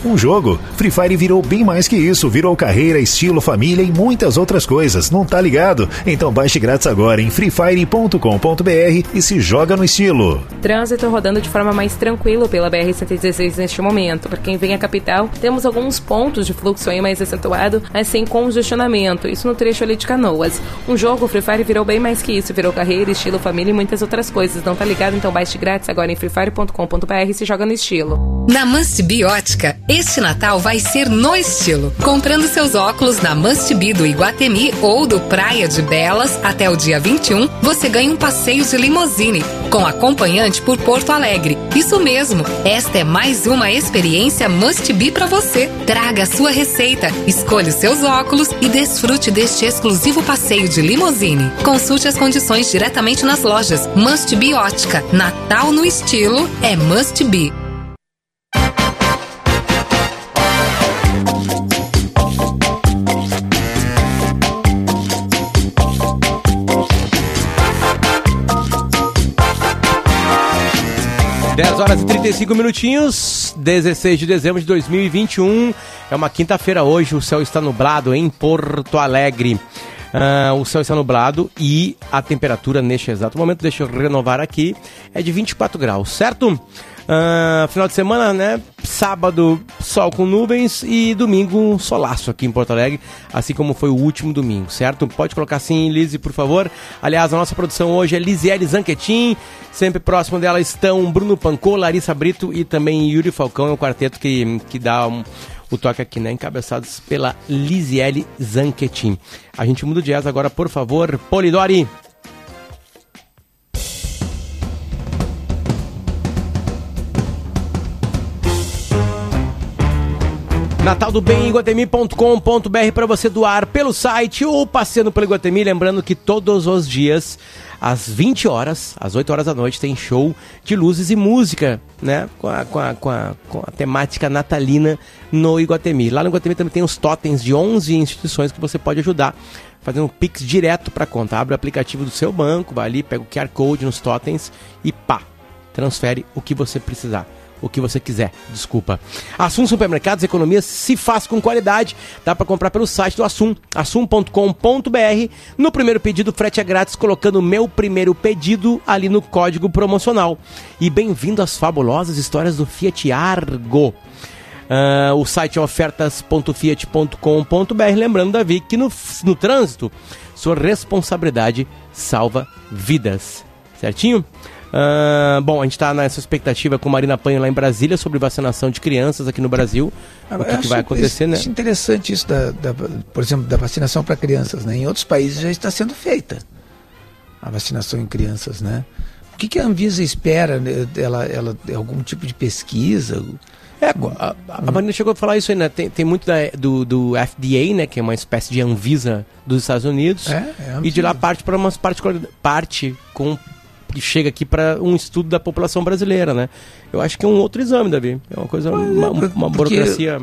Um jogo. Free Fire virou bem mais que isso. Virou carreira, estilo, família e muitas outras coisas. Não tá ligado? Então baixe grátis agora em freefire.com.br e se joga no estilo. Trânsito rodando de forma mais tranquila pela BR-116 neste momento. Para quem vem à capital, temos alguns pontos de fluxo aí mais acentuado, mas sem congestionamento. Isso no trecho ali de Canoas. Um jogo, Free Fire virou bem mais que isso. Virou carreira, estilo, família e muitas outras coisas. Não tá ligado? Então baixe grátis agora em freefire.com.br e se joga no estilo. Na Must Biótica, este Natal vai ser no estilo. Comprando seus óculos na Must Be do Iguatemi ou do Praia de Belas até o dia 21, você ganha um passeio de limousine com acompanhante por Porto Alegre. Isso mesmo, esta é mais uma experiência Must Be para você. Traga a sua receita, escolha os seus óculos e desfrute deste exclusivo passeio de limousine. Consulte as condições diretamente nas lojas Must Be Ótica. Natal no estilo é Must Be. Horas e 35 minutinhos, 16 de dezembro de 2021. É uma quinta-feira hoje, o céu está nublado em Porto Alegre. Uh, o céu está nublado e a temperatura neste exato momento, deixa eu renovar aqui, é de 24 graus, certo? Uh, final de semana, né? Sábado, sol com nuvens e domingo, solaço aqui em Porto Alegre, assim como foi o último domingo, certo? Pode colocar assim, Lise, por favor. Aliás, a nossa produção hoje é Lisiele Zanquetin, sempre próximo dela estão Bruno Pancô, Larissa Brito e também Yuri Falcão, é um quarteto que, que dá um, o toque aqui, né? Encabeçados pela Lisiele Zanquetin. A gente muda o jazz agora, por favor, Polidori. Natal do Bem, iguatemi.com.br para você doar pelo site ou passeando pelo Iguatemi. Lembrando que todos os dias, às 20 horas, às 8 horas da noite, tem show de luzes e música, né? Com a, com a, com a, com a temática natalina no Iguatemi. Lá no Iguatemi também tem os totens de 11 instituições que você pode ajudar fazendo um Pix direto para conta. Abre o aplicativo do seu banco, vai ali, pega o QR Code nos totens e pá, transfere o que você precisar o que você quiser, desculpa. Assum Supermercados, economia se faz com qualidade. Dá para comprar pelo site do Assum, assum.com.br. No primeiro pedido, frete é grátis, colocando meu primeiro pedido ali no código promocional. E bem-vindo às fabulosas histórias do Fiat Argo. Uh, o site é ofertas.fiat.com.br. Lembrando, Davi, que no, no trânsito, sua responsabilidade salva vidas. Certinho? Uh, bom, a gente está nessa expectativa com Marina Panho lá em Brasília sobre vacinação de crianças aqui no Brasil. o que, que vai acontecer, né? Acho interessante isso, da, da, por exemplo, da vacinação para crianças. Né? Em outros países já está sendo feita a vacinação em crianças, né? O que, que a Anvisa espera? Né? Ela, ela, algum tipo de pesquisa? É, a, a Marina chegou a falar isso aí, né? Tem, tem muito da, do, do FDA, né? Que é uma espécie de Anvisa dos Estados Unidos. É, é e de lá parte para umas particularidades. Parte com que chega aqui para um estudo da população brasileira, né? Eu acho que é um outro exame, Davi. É uma coisa, uma, uma burocracia.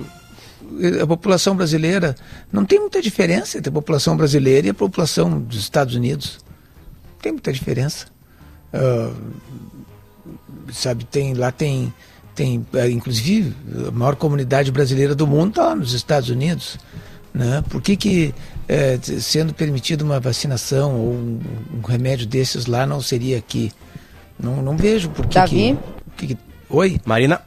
A população brasileira não tem muita diferença entre a população brasileira e a população dos Estados Unidos. Não tem muita diferença. Uh, sabe, tem lá tem tem é, inclusive a maior comunidade brasileira do mundo está lá nos Estados Unidos. Né? Por que, que é, sendo permitida uma vacinação ou um, um, remédio desses lá não seria aqui? Não, não vejo por que. Davi? Que, que, oi? Marina?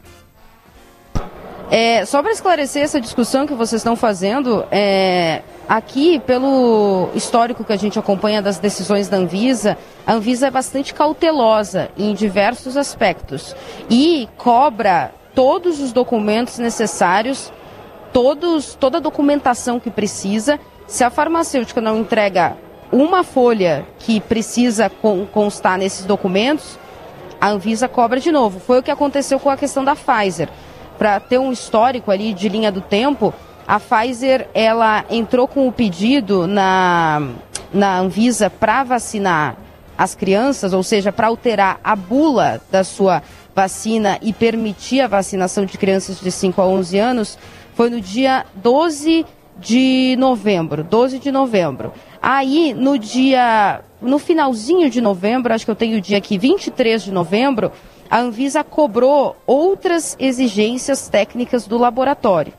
É, só para esclarecer essa discussão que vocês estão fazendo, é, aqui, pelo histórico que a gente acompanha das decisões da Anvisa, a Anvisa é bastante cautelosa em diversos aspectos e cobra todos os documentos necessários todos, toda a documentação que precisa. Se a farmacêutica não entrega uma folha que precisa constar nesses documentos, a Anvisa cobra de novo. Foi o que aconteceu com a questão da Pfizer. Para ter um histórico ali de linha do tempo, a Pfizer ela entrou com o pedido na, na Anvisa para vacinar as crianças, ou seja, para alterar a bula da sua vacina e permitir a vacinação de crianças de 5 a 11 anos foi no dia 12 de novembro, 12 de novembro. Aí, no dia, no finalzinho de novembro, acho que eu tenho o dia aqui, 23 de novembro, a Anvisa cobrou outras exigências técnicas do laboratório.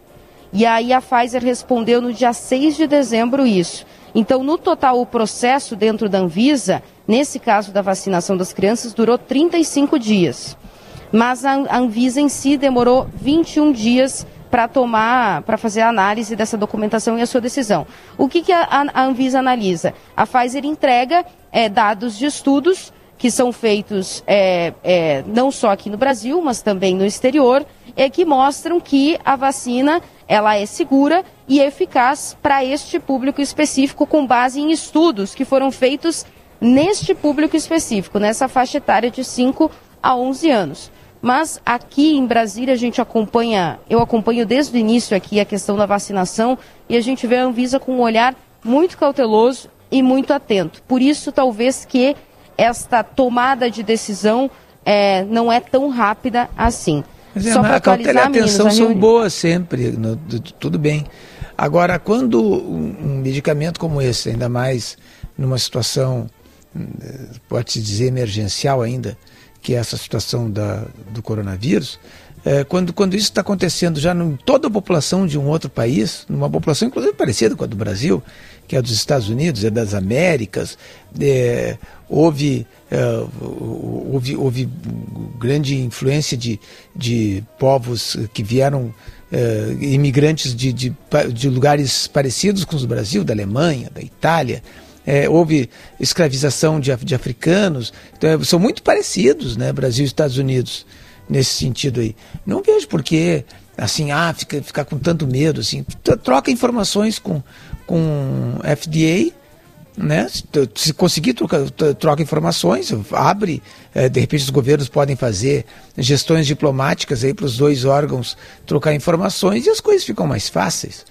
E aí a Pfizer respondeu no dia 6 de dezembro isso. Então, no total, o processo dentro da Anvisa, nesse caso da vacinação das crianças, durou 35 dias. Mas a Anvisa em si demorou 21 dias para tomar, para fazer a análise dessa documentação e a sua decisão. O que, que a, a Anvisa analisa? A Pfizer entrega é, dados de estudos que são feitos é, é, não só aqui no Brasil, mas também no exterior, é, que mostram que a vacina ela é segura e eficaz para este público específico com base em estudos que foram feitos neste público específico, nessa faixa etária de 5 a 11 anos. Mas aqui em Brasília a gente acompanha, eu acompanho desde o início aqui a questão da vacinação e a gente vê a Anvisa com um olhar muito cauteloso e muito atento. Por isso, talvez que esta tomada de decisão é, não é tão rápida assim. Mas Só para a cautela e a atenção meninos, são boas sempre, no, tudo bem. Agora, quando um medicamento como esse, ainda mais numa situação, hum, pode-se dizer, emergencial ainda, que é essa situação da, do coronavírus, É, quando, quando isso está acontecendo já em toda a população de um outro país, numa população inclusive parecida com a do Brasil, que é dos Estados Unidos, é das Américas, é, houve, é, houve, houve grande influência de, de povos que vieram, é, imigrantes de, de, de lugares parecidos com os do Brasil, da Alemanha, da Itália, é, houve escravização de, de africanos, então, é, são muito parecidos, né, Brasil e Estados Unidos, nesse sentido aí. Não vejo por que, assim, ah, fica, ficar com tanto medo, assim, troca informações com, com FDA, né? Se conseguir troca, troca informações, abre, é, de repente os governos podem fazer gestões diplomáticas aí para os dois órgãos trocar informações e as coisas ficam mais fáceis.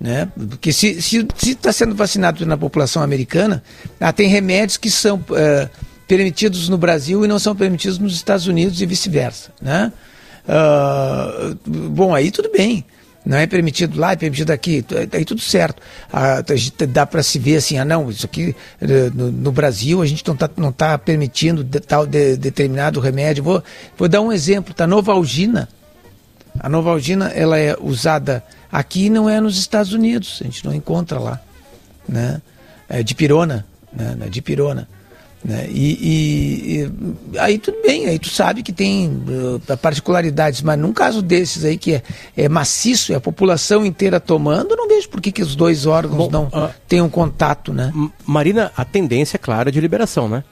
Né? Porque se está sendo vacinado na população americana, ah, tem remédios que são é, permitidos no Brasil e não são permitidos nos Estados Unidos e vice-versa. Né? Uh, bom, aí tudo bem. Não é permitido lá, é permitido aqui, aí tudo certo. Ah, dá para se ver assim, ah não, isso aqui eh, no, no Brasil a gente não está não tá permitindo de, tal de, determinado remédio. Vou, vou dar um exemplo, tá? Novalgina. A Novalgina ela é usada aqui e não é nos Estados Unidos, a gente não encontra lá. Né? É de pirona, né? É de pirona. Né? E, e, e, aí tudo bem, aí tu sabe que tem uh, particularidades, mas num caso desses aí que é, é maciço, é a população inteira tomando, não vejo por que, que os dois órgãos Bom, não uh, tenham contato, né? Marina, a tendência é clara de liberação, né?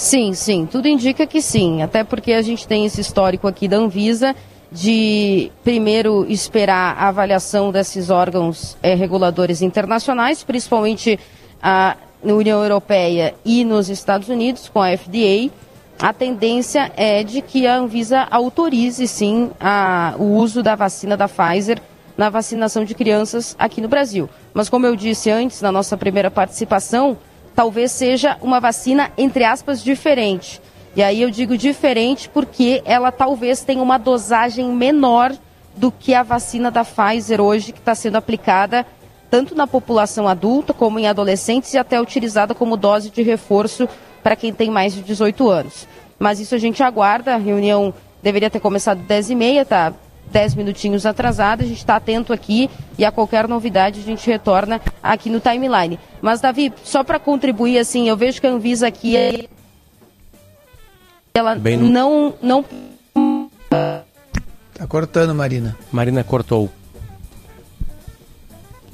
Sim, sim, tudo indica que sim, até porque a gente tem esse histórico aqui da Anvisa de primeiro esperar a avaliação desses órgãos é, reguladores internacionais, principalmente a na União Europeia e nos Estados Unidos, com a FDA, a tendência é de que a Anvisa autorize sim a, o uso da vacina da Pfizer na vacinação de crianças aqui no Brasil. Mas como eu disse antes, na nossa primeira participação, talvez seja uma vacina, entre aspas, diferente. E aí eu digo diferente porque ela talvez tenha uma dosagem menor do que a vacina da Pfizer hoje, que está sendo aplicada tanto na população adulta como em adolescentes e até utilizada como dose de reforço para quem tem mais de 18 anos. Mas isso a gente aguarda, a reunião deveria ter começado às 10h30, tá 10 minutinhos atrasada, a gente está atento aqui e a qualquer novidade a gente retorna aqui no timeline. Mas, Davi, só para contribuir, assim, eu vejo que a Anvisa aqui, ela Bem não... não... Tá cortando, Marina. Marina cortou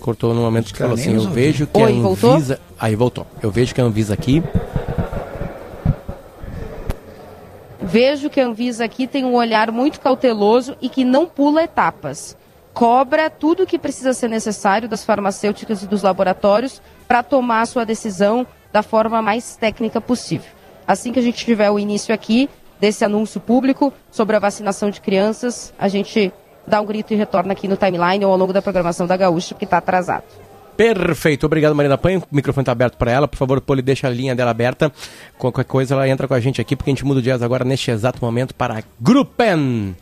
cortou no momento que falou assim, eu vejo que Oi, a Anvisa... Voltou? Aí voltou. Eu vejo que a Anvisa aqui... Vejo que a Anvisa aqui tem um olhar muito cauteloso e que não pula etapas. Cobra tudo o que precisa ser necessário das farmacêuticas e dos laboratórios para tomar a sua decisão da forma mais técnica possível. Assim que a gente tiver o início aqui desse anúncio público sobre a vacinação de crianças, a gente dá um grito e retorna aqui no timeline ou ao longo da programação da Gaúcha, porque está atrasado. Perfeito, obrigado Marina Panho. O microfone está aberto para ela. Por favor, Poli, deixa a linha dela aberta. Qualquer coisa, ela entra com a gente aqui, porque a gente muda o jazz agora neste exato momento para Gruppen.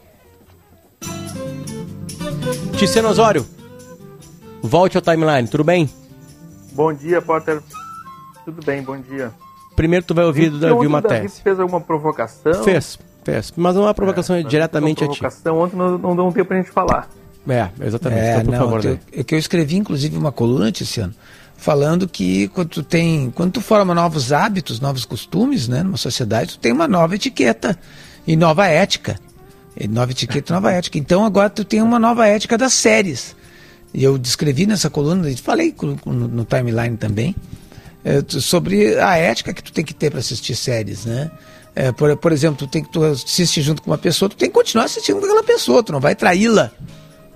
Ticeno Osório, volte ao timeline, tudo bem? Bom dia, Potter. Tudo bem, bom dia. Primeiro tu vai ouvir do Davi Matheus. fez alguma provocação? Fez. Fez. Mas não é uma provocação é, diretamente uma provocação, a ti. Ontem não, não deu um tempo pra gente falar. É, exatamente. É, então, por não, favor. Eu, é que eu escrevi, inclusive, uma coluna esse ano, falando que quando tu tem. Quando tu forma novos hábitos, novos costumes, né, numa sociedade, tu tem uma nova etiqueta e nova ética. E nova etiqueta e nova ética. Então agora tu tem uma nova ética das séries. E eu descrevi nessa coluna, falei no, no timeline também, é, sobre a ética que tu tem que ter para assistir séries, né? É, por, por exemplo, tu, tem, tu assiste junto com uma pessoa, tu tem que continuar assistindo com aquela pessoa, tu não vai traí-la,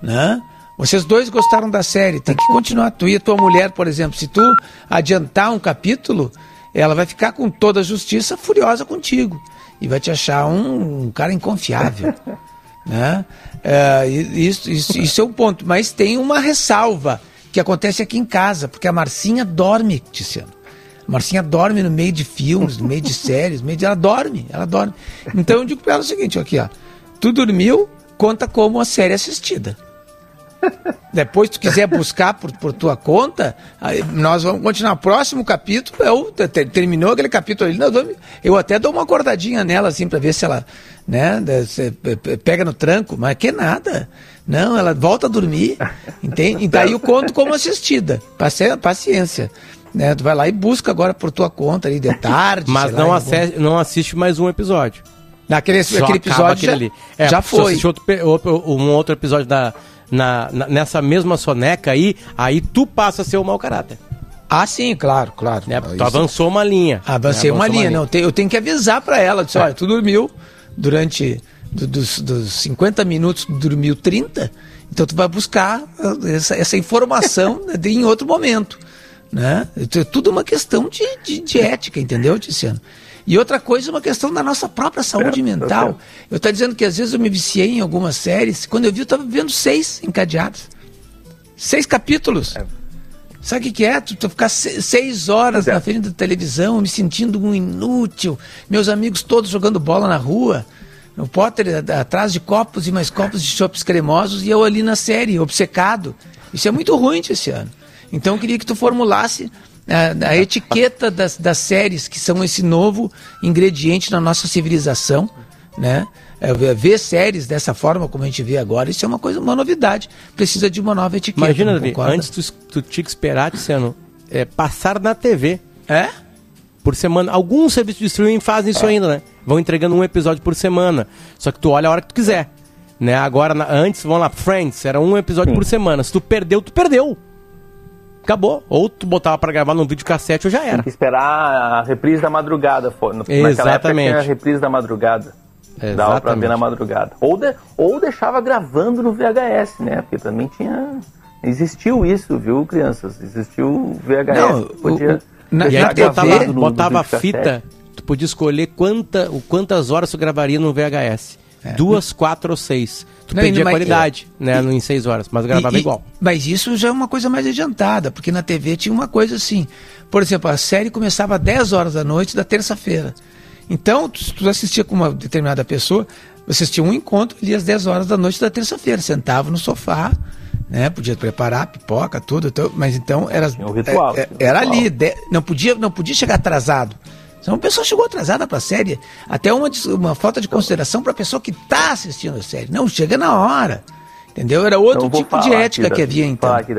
né? Vocês dois gostaram da série, tem que continuar. Tu e a tua mulher, por exemplo, se tu adiantar um capítulo, ela vai ficar com toda a justiça furiosa contigo e vai te achar um, um cara inconfiável. (laughs) né? É, isso, isso, isso é um ponto. Mas tem uma ressalva que acontece aqui em casa, porque a Marcinha dorme, Tiziano. Marcinha dorme no meio de filmes, no meio de (laughs) séries, no meio de... ela dorme, ela dorme. Então eu digo para ela o seguinte, aqui ó, tu dormiu, conta como a série assistida. Depois, tu quiser buscar por, por tua conta, nós vamos continuar. Próximo capítulo, eu, ter- terminou aquele capítulo ali, vamos- eu até dou uma acordadinha nela, assim, pra ver se ela, né, se- pe- pe- pega no tranco, mas que nada. Não, ela volta a dormir, entende? E daí eu conto como assistida. Paci- Paciência. Né? Tu vai lá e busca agora por tua conta ali de tarde. Mas não, lá, em asse- não assiste mais um episódio. Naquele, Só aquele episódio aquele já, ali. É, já foi. outro- um outro episódio da, na, na- nessa mesma soneca aí, aí tu passa a ser o mau caráter. Ah, sim, claro, claro. Né? Tu Isso- avançou uma linha. Avancei né? uma Avançou linha, não. eu tenho que avisar pra ela. Disse, olha, tu dormiu durante do- dos, dos 50 minutos, tu dormiu 30, então tu vai buscar uh, essa, essa informação (laughs) né, em outro momento. Né? Então, É tudo uma questão de, de, de ética, entendeu, Tiziano? E outra coisa, uma questão da nossa própria saúde mental. Eu estou dizendo que às vezes eu me viciei em algumas séries, quando eu vi, eu estava vendo seis encadeadas. Seis capítulos. Sabe o que, que é? Tu, tu ficar se- seis horas na frente da televisão, me sentindo um inútil. Meus amigos todos jogando bola na rua. O Potter a- atrás de copos e mais copos de chopps cremosos e eu ali na série, obcecado. Isso é muito ruim esse ano. Então eu queria que tu formulasse a, a etiqueta das, das séries, que são esse novo ingrediente na nossa civilização, né? É, ver- séries dessa forma como a gente vê agora, isso é uma coisa, uma novidade. Precisa de uma nova etiqueta. Imagina, Davi, antes tu, tu tinha que esperar, Luciano, é, passar na TV. É? Por semana. Alguns serviços de streaming fazem isso ainda, né? Vão entregando um episódio por semana. Só que tu olha a hora que tu quiser. Né? Agora, na- antes, vamos lá, Friends, era um episódio por semana. Se tu perdeu, tu perdeu. Acabou. Ou tu botava pra gravar num videocassete ou já Tem era. que esperar a reprise da madrugada. fo- no- Naquela época Exatamente. tinha a reprise da madrugada. Dava pra Exatamente. ver na madrugada. Ou, de- ou deixava gravando no VHS, né? Porque também tinha. Existiu isso, viu, crianças? Existiu o VHS. Não, podia o- na- E aí tu botava, no- no botava videocassete. fita, tu podia escolher quanta, quantas horas tu gravaria no VHS. É. Duas, quatro ou seis. Tu Não, perdia e- a qualidade, né, no, em seis horas, mas gravava E- e- igual. Mas isso já é uma coisa mais adiantada, porque na TV tinha uma coisa assim. Por exemplo, a série começava às 10 horas da noite da terça-feira. Então, se tu assistia com uma determinada pessoa, você assistia um encontro ali às 10 horas da noite da terça-feira. Sentava no sofá, né? Podia preparar pipoca, tudo. então- mas então era, um ritual, é- é- um era ritual. ali. de- não, podia, não podia chegar atrasado. Então, uma pessoa chegou atrasada para a série. Até uma, uma falta de consideração para a pessoa que está assistindo a série. Não, chega na hora. Entendeu? Era outro Então, tipo de ética aqui, que havia então. aqui.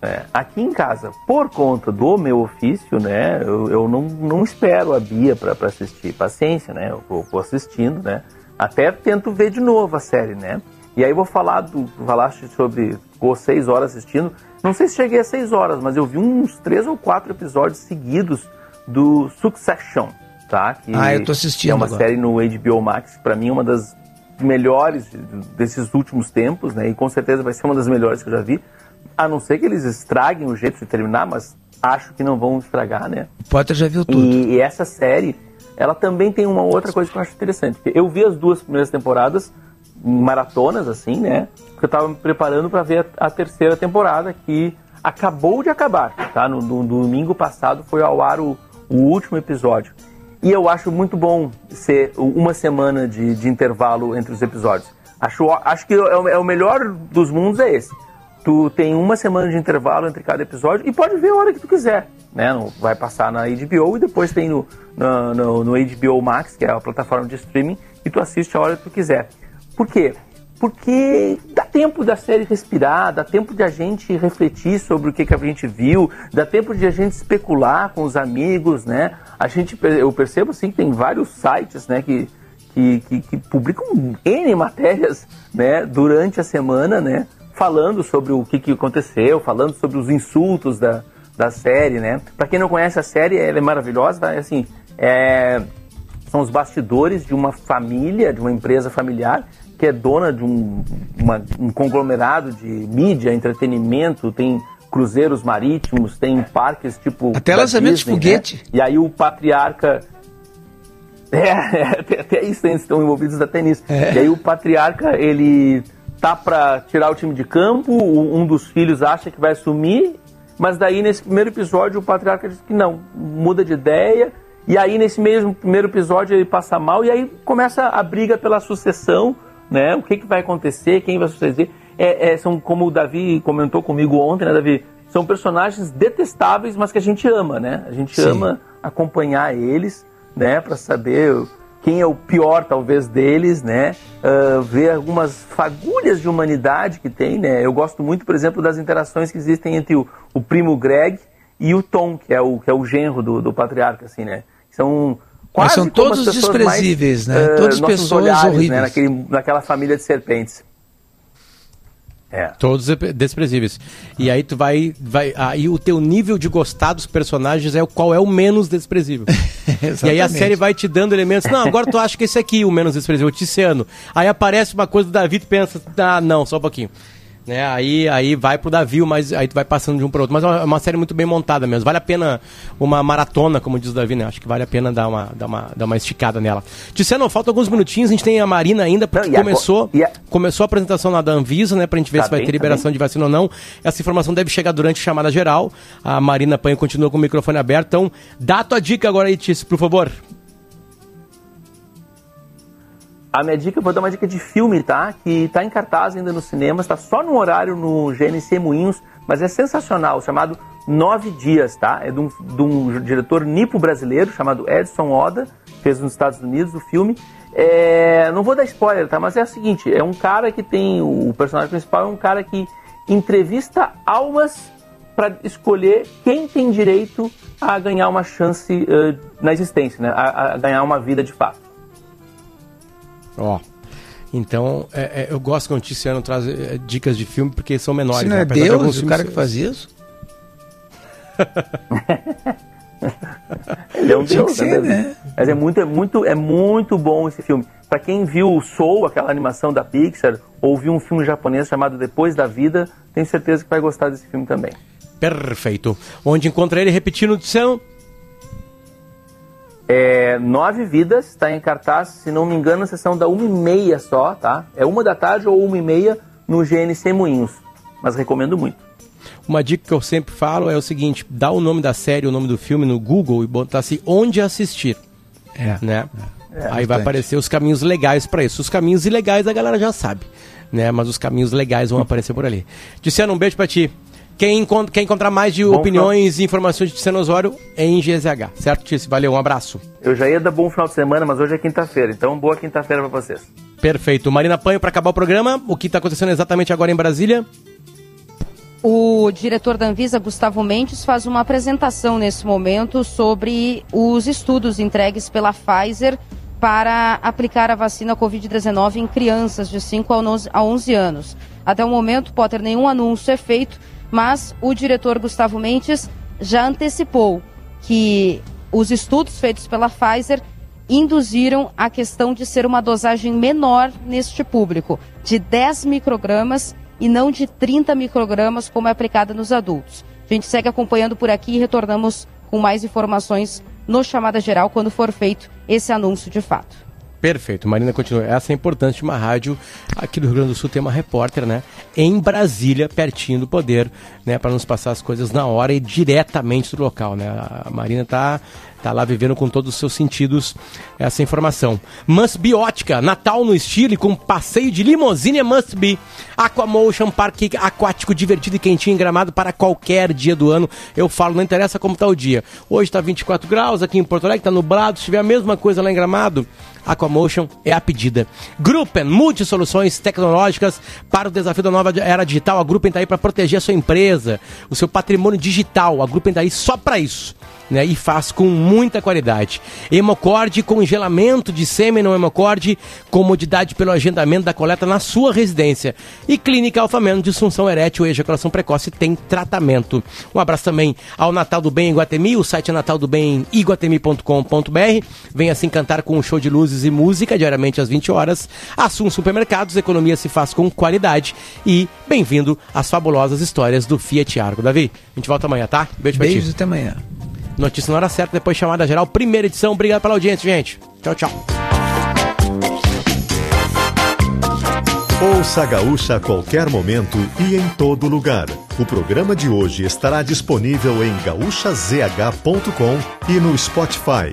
É, aqui em casa, por conta do meu ofício, né, eu, eu não, não espero a Bia para assistir. Paciência, né? Eu vou, vou assistindo, né? Até tento ver de novo a série, né? E aí vou falar do. Falaste sobre. Ficou seis horas assistindo. Não sei se cheguei a seis horas, mas eu vi uns três ou quatro episódios seguidos do Succession, tá? Que Ah, eu tô assistindo É uma agora. série no HBO Max, para mim, uma das melhores desses últimos tempos, né? E com certeza vai ser uma das melhores que eu já vi. A não ser que eles estraguem o jeito de terminar, mas acho que não vão estragar, né? O Potter já viu tudo. E, e essa série, ela também tem uma outra coisa que eu acho interessante. Eu vi as duas primeiras temporadas em maratonas, assim, né? Porque eu tava me preparando para ver a, a terceira temporada, que acabou de acabar, tá? No, no domingo passado foi ao ar o, o último episódio. E eu acho muito bom ser uma semana de, de intervalo entre os episódios. Acho, acho que é o, é o melhor dos mundos é esse. Tu tem uma semana de intervalo entre cada episódio e pode ver a hora que tu quiser. Né? No- Vai passar na HBO e depois tem no, na- no, no HBO Max, que é a plataforma de streaming, e tu assiste a hora que tu quiser. Por quê? Porque dá tempo da série respirar, dá tempo de a gente refletir sobre o que, que a gente viu, dá tempo de a gente especular com os amigos, né? A gente, eu percebo assim que tem vários sites, né, que, que, que, que publicam N matérias, né, durante a semana, né, falando sobre o que, que aconteceu, falando sobre os insultos da, da série, né? Para quem não conhece a série, ela é maravilhosa, tá? É assim, é, são os bastidores de uma família, de uma empresa familiar que é dona de um, uma- um conglomerado de mídia, entretenimento, tem cruzeiros marítimos, tem parques tipo Até lançamento de foguete. né? E aí o patriarca (laughs) é, é, até, até isso eles estão envolvidos até nisso. É. E aí o patriarca, ele tá pra tirar o time de campo, um dos filhos acha que vai assumir, mas daí nesse primeiro episódio o patriarca diz que não, muda de ideia, e aí nesse mesmo primeiro episódio ele passa mal, e aí começa a briga pela sucessão né? O que, que vai acontecer, quem vai suceder. É, é, são, como o Davi comentou comigo ontem, né, Davi? São personagens detestáveis, mas que a gente ama, né? A gente Sim. ama acompanhar eles, né? Para saber quem é o pior, talvez, deles, né? Uh, ver algumas fagulhas de humanidade que tem, né? Eu gosto muito, por exemplo, das interações que existem entre o, o primo Greg e o Tom, que é o, que é o genro do, do patriarca, assim, né? São quase Mas são todos desprezíveis, mais, né? Uh, Todas pessoas olhares, horríveis. Né? Naquele, naquela família de serpentes. É. Todos desprezíveis. E aí tu vai, vai. Aí o teu nível de gostar dos personagens é o qual é o menos desprezível. (laughs) e aí a série vai te dando elementos. Não, agora tu acha que esse aqui é o menos desprezível, o Tiziano. Aí aparece uma coisa do Davi, tu pensa, ah, não, só um pouquinho. Né? Aí, aí vai pro Davi, mas aí tu vai passando de um para outro. Mas é uma série muito bem montada mesmo. Vale a pena uma maratona, como diz o Davi, né? Acho que vale a pena dar uma, dar uma, dar uma esticada nela. Tiziano, falta alguns minutinhos, a gente tem a Marina ainda, porque não, começou, a... começou a apresentação lá da Anvisa, né? Pra gente ver tá se vai bem, ter tá liberação tá de vacina ou não. Essa informação deve chegar durante a chamada geral. A Marina Panho continua com o microfone aberto. Então, dá a tua dica agora aí, Tício, por favor. A minha dica, eu vou dar uma dica de filme, tá? Que tá em cartaz ainda no cinema, está só no horário no GNC Moinhos, mas é sensacional, chamado Nove Dias, tá? É de um, de um diretor nipo brasileiro chamado Edson Oda, fez nos Estados Unidos o filme. É, não vou dar spoiler, tá? Mas é o seguinte, é um cara que tem, o personagem principal é um cara que entrevista almas para escolher quem tem direito a ganhar uma chance uh, na existência, né? A, a ganhar uma vida de fato. Ó. Então, é, é, eu gosto quando o Tiziano traz é, dicas de filme porque são menores. Você não né? é Deus, de o cara que faz isso? (laughs) Ele é um deus, ser, né? Mas é muito, é muito, é muito bom esse filme. Para quem viu o Soul, aquela animação da Pixar, ou viu um filme japonês chamado Depois da Vida, tenho certeza que vai gostar desse filme também. Perfeito. Onde encontra ele repetindo, Tiziano? É, Nove Vidas está em cartaz, se não me engano, na sessão da 1h30 só, tá? É uma da tarde ou 1h30 no GNC Moinhos. Mas recomendo muito. Uma dica que eu sempre falo é o seguinte: dá o nome da série, o nome do filme no Google e botar assim onde assistir. É. Né? É, Aí vai aparecer os caminhos legais para isso. Os caminhos ilegais a galera já sabe, né? Mas os caminhos legais vão (laughs) aparecer por ali. Dissendo um beijo para ti. Quem quer encontrar mais de bom opiniões e informações de Tiziano Osório é em GZH, certo, Tice? Valeu, um abraço. Eu já ia dar bom final de semana, mas hoje é quinta-feira, então boa quinta-feira para vocês. Perfeito. Marina Panho, para acabar o programa, o que está acontecendo exatamente agora em Brasília? O diretor da Anvisa, Gustavo Mendes, faz uma apresentação nesse momento sobre os estudos entregues pela Pfizer para aplicar a vacina Covid-19 em crianças de 5 a 11 anos. Até o momento, Potter, nenhum anúncio é feito mas o diretor Gustavo Mendes já antecipou que os estudos feitos pela Pfizer induziram a questão de ser uma dosagem menor neste público, de 10 microgramas e não de 30 microgramas como é aplicada nos adultos. A gente segue acompanhando por aqui e retornamos com mais informações no Chamada Geral quando for feito esse anúncio de fato. Perfeito. Marina continua. Essa é importante uma rádio aqui do Rio Grande do Sul tem uma repórter, né? Em Brasília, pertinho do poder, né? Para nos passar as coisas na hora e diretamente do local, né? A Marina tá Tá lá vivendo com todos os seus sentidos essa informação. Must Be Ótica, Natal no estilo com passeio de limousine é Must Be. Aquamotion, parque aquático divertido e quentinho em gramado para qualquer dia do ano. Eu falo, não interessa como tá o dia. Hoje tá 24 graus aqui em Porto Alegre, tá nublado. Se tiver a mesma coisa lá em Gramado, Aquamotion é a pedida. Gruppen, multi soluções tecnológicas para o desafio da nova era digital. A Gruppen está aí para proteger a sua empresa, o seu patrimônio digital. A Gruppen está aí só para isso né? E faz com muita qualidade. Hemocorde, congelamento de sêmen no hemocorde, comodidade pelo agendamento da coleta na sua residência. E Clínica Alfameno, disfunção erétil e ejaculação precoce tem tratamento. Um abraço também ao Natal do Bem Iguatemi, o site é nataldobemiguatemi.com.br. Venha se encantar com um show de luzes e música diariamente às 20 horas. Assum Supermercados, economia se faz com qualidade. E bem-vindo às fabulosas histórias do Fiat Argo. Davi, a gente volta amanhã, tá? Beijo pra Beijo ti. até amanhã. Notícia na hora certa, depois chamada geral, primeira edição. Obrigado pela audiência, gente. Tchau, tchau. Ouça a Gaúcha a qualquer momento e em todo lugar. O programa de hoje estará disponível em gaúchazh.com e no Spotify.